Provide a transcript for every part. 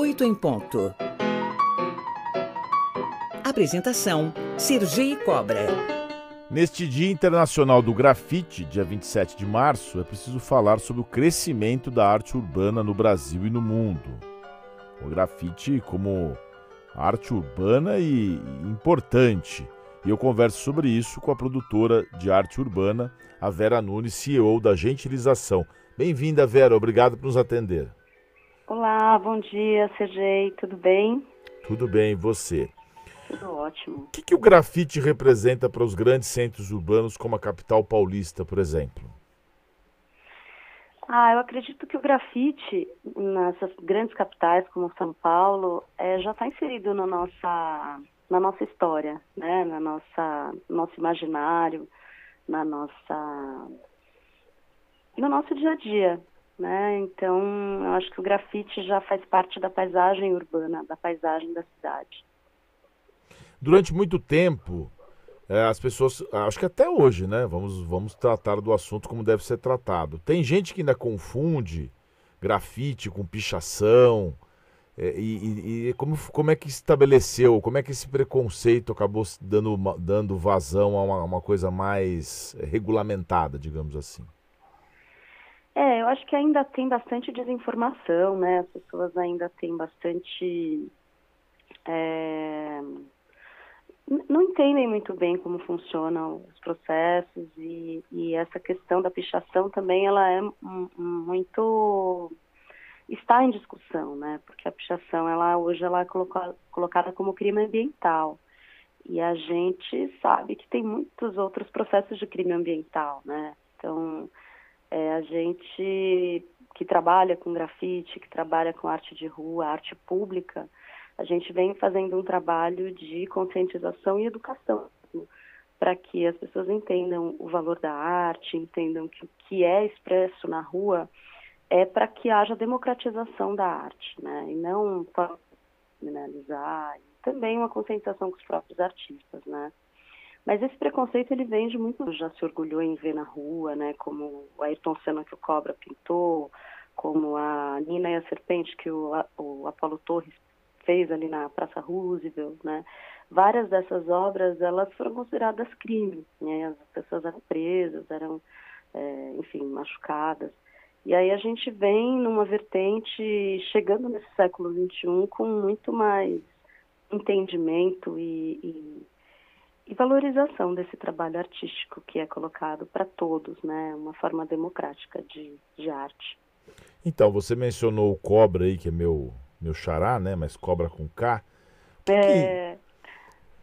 8 em ponto. Apresentação: Sergi Cobra. Neste Dia Internacional do Grafite, dia 27 de março, é preciso falar sobre o crescimento da arte urbana no Brasil e no mundo. O grafite como arte urbana e importante. E eu converso sobre isso com a produtora de arte urbana, a Vera Nunes, CEO da Gentilização. Bem-vinda, Vera, obrigado por nos atender. Olá, bom dia, Sergei, tudo bem? Tudo bem, e você? Tudo ótimo. O que, que o grafite representa para os grandes centros urbanos, como a capital paulista, por exemplo? Ah, eu acredito que o grafite nessas grandes capitais como São Paulo é, já está inserido na nossa na nossa história, né? Na nossa nosso imaginário, na nossa no nosso dia a dia, né? Então, eu acho que o grafite já faz parte da paisagem urbana, da paisagem da cidade durante muito tempo, é, as pessoas, acho que até hoje, né? Vamos, vamos tratar do assunto como deve ser tratado. Tem gente que ainda confunde grafite com pichação. É, e, e, como, como é que estabeleceu, como é que esse preconceito acabou dando, dando vazão a uma, uma coisa mais regulamentada, digamos assim? É, eu acho que ainda tem bastante desinformação, né? As pessoas ainda têm bastante. É não entendem muito bem como funcionam os processos e, e essa questão da pichação também ela é muito está em discussão, né? Porque a pichação ela hoje ela é colocada, colocada como crime ambiental e a gente sabe que tem muitos outros processos de crime ambiental, né? Então é, a gente que trabalha com grafite, que trabalha com arte de rua, arte pública, a gente vem fazendo um trabalho de conscientização e educação para que as pessoas entendam o valor da arte, entendam que o que é expresso na rua é para que haja democratização da arte, né? E não para criminalizar, também uma conscientização com os próprios artistas, né? Mas esse preconceito ele vem de muito, já se orgulhou em ver na rua, né? Como o Ayrton Senna que o Cobra pintou, como a Nina e a Serpente que o, o Apolo Torres fez ali na Praça Roosevelt, né? Várias dessas obras, elas foram consideradas crime, né? As pessoas eram presas, eram, é, enfim, machucadas. E aí a gente vem numa vertente, chegando nesse século XXI, com muito mais entendimento e, e, e valorização desse trabalho artístico que é colocado para todos, né? Uma forma democrática de, de arte. Então, você mencionou o Cobra aí, que é meu meu xará, né? Mas cobra com K. O que, é... que,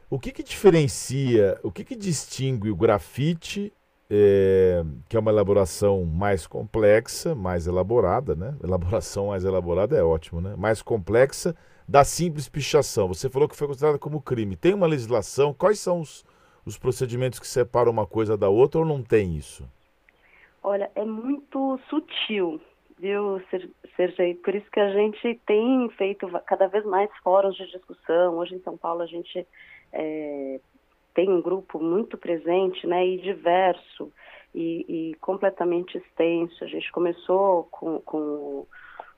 o que, que diferencia, o que, que distingue o grafite, é, que é uma elaboração mais complexa, mais elaborada, né? Elaboração mais elaborada é ótimo, né? Mais complexa da simples pichação. Você falou que foi considerada como crime. Tem uma legislação? Quais são os, os procedimentos que separam uma coisa da outra ou não tem isso? Olha, é muito sutil viu, Sergei? Por isso que a gente tem feito cada vez mais fóruns de discussão. Hoje em São Paulo a gente é, tem um grupo muito presente né, e diverso e, e completamente extenso. A gente começou com, com o,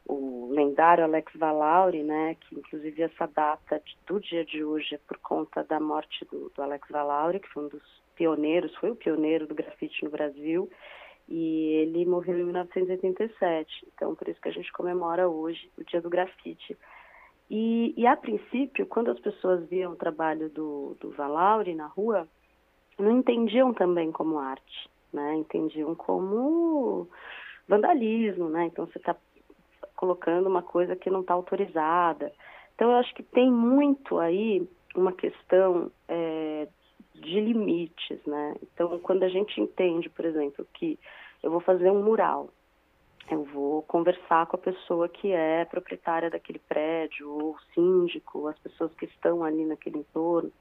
o lendário Alex Valauri, né, que inclusive essa data do dia de hoje é por conta da morte do, do Alex Valauri, que foi um dos pioneiros, foi o pioneiro do grafite no Brasil e ele morreu em 1987. Então, por isso que a gente comemora hoje o Dia do Grafite. E, e a princípio, quando as pessoas viam o trabalho do, do Valauri na rua, não entendiam também como arte, né? Entendiam como vandalismo, né? Então, você está colocando uma coisa que não está autorizada. Então, eu acho que tem muito aí uma questão é, de limites, né? Então, quando a gente entende, por exemplo, que eu vou fazer um mural, eu vou conversar com a pessoa que é proprietária daquele prédio, ou síndico, as pessoas que estão ali naquele entorno.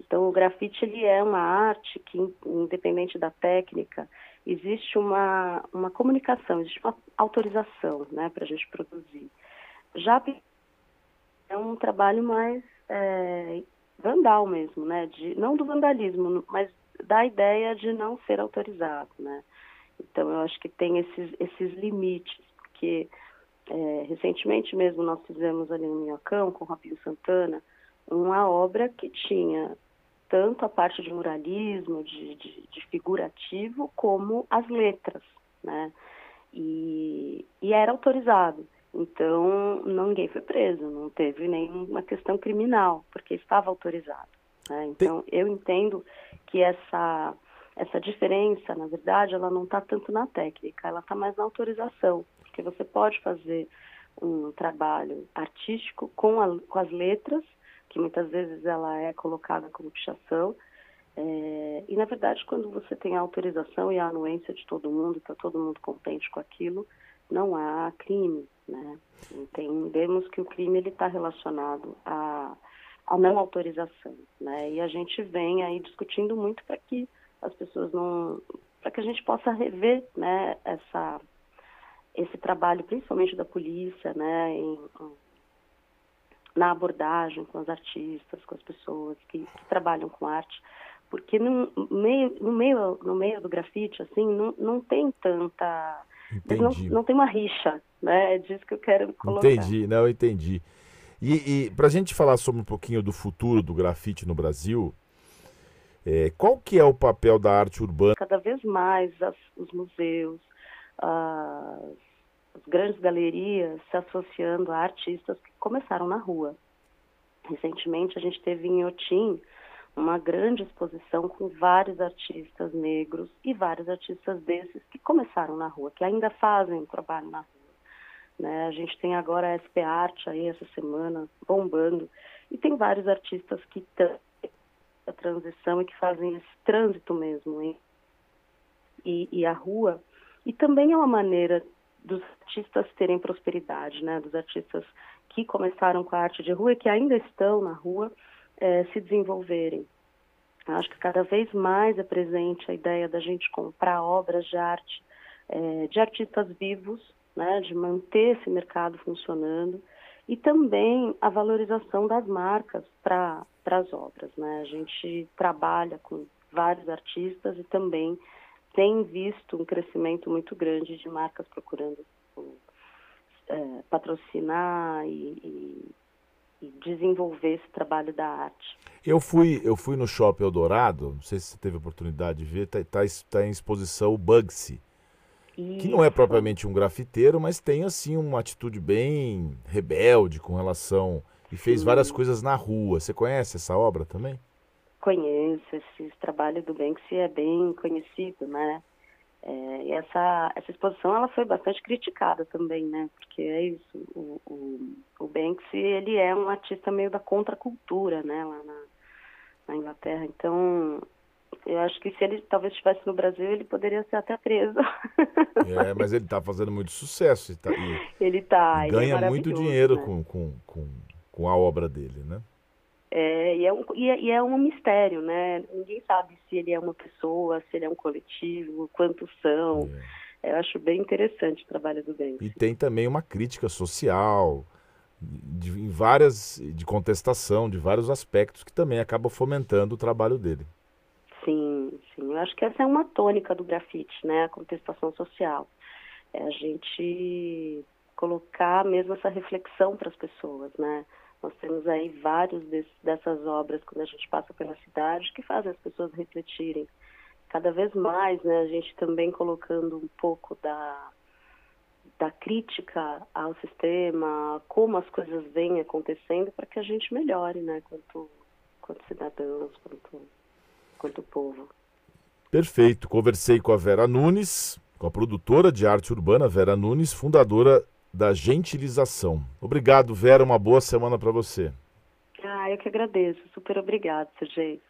Então, o grafite ele é uma arte que, independente da técnica, existe uma, uma comunicação, existe uma autorização né, para a gente produzir. Já é um trabalho mais é, vandal mesmo, né? De, não do vandalismo, mas da ideia de não ser autorizado, né? Então eu acho que tem esses, esses limites, porque É, recentemente mesmo nós fizemos ali no Minhocão, com o Robinho Santana, uma obra que tinha tanto a parte de muralismo, de, de, de figurativo, como as letras, né? E, e era autorizado. Então, ninguém foi preso, não teve nenhuma questão criminal, porque estava autorizado. Né? Então, eu entendo que essa, essa diferença, na verdade, ela não está tanto na técnica, ela está mais na autorização, porque você pode fazer um trabalho artístico com, a, com as letras, que muitas vezes ela é colocada como pichação, é, e na verdade, quando você tem a autorização e a anuência de todo mundo, está todo mundo contente com aquilo, não há crime, né? Entendemos que o crime ele está relacionado a a não autorização, né? E a gente vem aí discutindo muito para que as pessoas não, para que a gente possa rever, né? Essa esse trabalho, principalmente da polícia, né? Em, na abordagem com os artistas, com as pessoas que, que trabalham com arte, porque no meio, no meio, no meio do grafite, assim, não, não tem tanta, não, não tem uma rixa, né? É disso que eu quero colocar. Entendi, não, entendi. E, e para a gente falar sobre um pouquinho do futuro do grafite no Brasil, é, qual que é o papel da arte urbana? Cada vez mais as, os museus, as, as grandes galerias se associando a artistas que começaram na rua. Recentemente a gente teve em Otim uma grande exposição com vários artistas negros e vários artistas desses que começaram na rua, que ainda fazem trabalho na rua. Né? A gente tem agora a SP Arte aí essa semana bombando e tem vários artistas que estão a transição e que fazem esse trânsito mesmo hein? E, e a rua e também é uma maneira dos artistas terem prosperidade, né? Dos artistas que começaram com a arte de rua e que ainda estão na rua é, se desenvolverem. Acho que cada vez mais é presente a ideia da gente comprar obras de arte é, de artistas vivos né, de manter esse mercado funcionando e também a valorização das marcas para as obras. Né? A gente trabalha com vários artistas e também tem visto um crescimento muito grande de marcas procurando é, patrocinar e, e, e, desenvolver esse trabalho da arte. Eu fui, eu fui no Shopping Eldorado, não sei se você teve oportunidade de ver, está tá, tá em exposição o Bugsy, que não é propriamente um grafiteiro, mas tem assim uma atitude bem rebelde com relação e fez Sim. várias coisas na rua. Você conhece essa obra também? Conheço, esse trabalho do Banksy é bem conhecido, né? É, e essa, essa exposição ela foi bastante criticada também, né? Porque é isso, o, o, o Banksy ele é um artista meio da contracultura, né? Lá na, na Inglaterra. Então eu acho que se ele talvez estivesse no Brasil, ele poderia ser até preso. É, mas ele está fazendo muito sucesso. Tá, ele está. Ganha é muito dinheiro né? com, com, com, com, a obra dele, né? É, e, é um, e, é, e é um mistério, né? Ninguém sabe se ele é uma pessoa, se ele é um coletivo, quantos são. É. Eu acho bem interessante o trabalho do Banksy. E tem também uma crítica social, de, em várias, de contestação, de vários aspectos, que também acaba fomentando o trabalho dele. Sim, sim. Eu acho que essa é uma tônica do grafite, né? A contestação social. É a gente colocar mesmo essa reflexão para as pessoas, né? Nós temos aí vários dessas obras quando a gente passa pela cidade que fazem as pessoas refletirem. Cada vez mais, né? A gente também colocando um pouco da da crítica ao sistema, como as coisas vêm acontecendo para que a gente melhore, né? Quanto, quanto cidadãos, quanto quanto povo. Perfeito. Conversei com a Vera Nunes, com a produtora de arte urbana Vera Nunes, fundadora da Gentilização. Obrigado, Vera. Uma boa semana para você. Ah, eu que agradeço. Super obrigado, Sergei.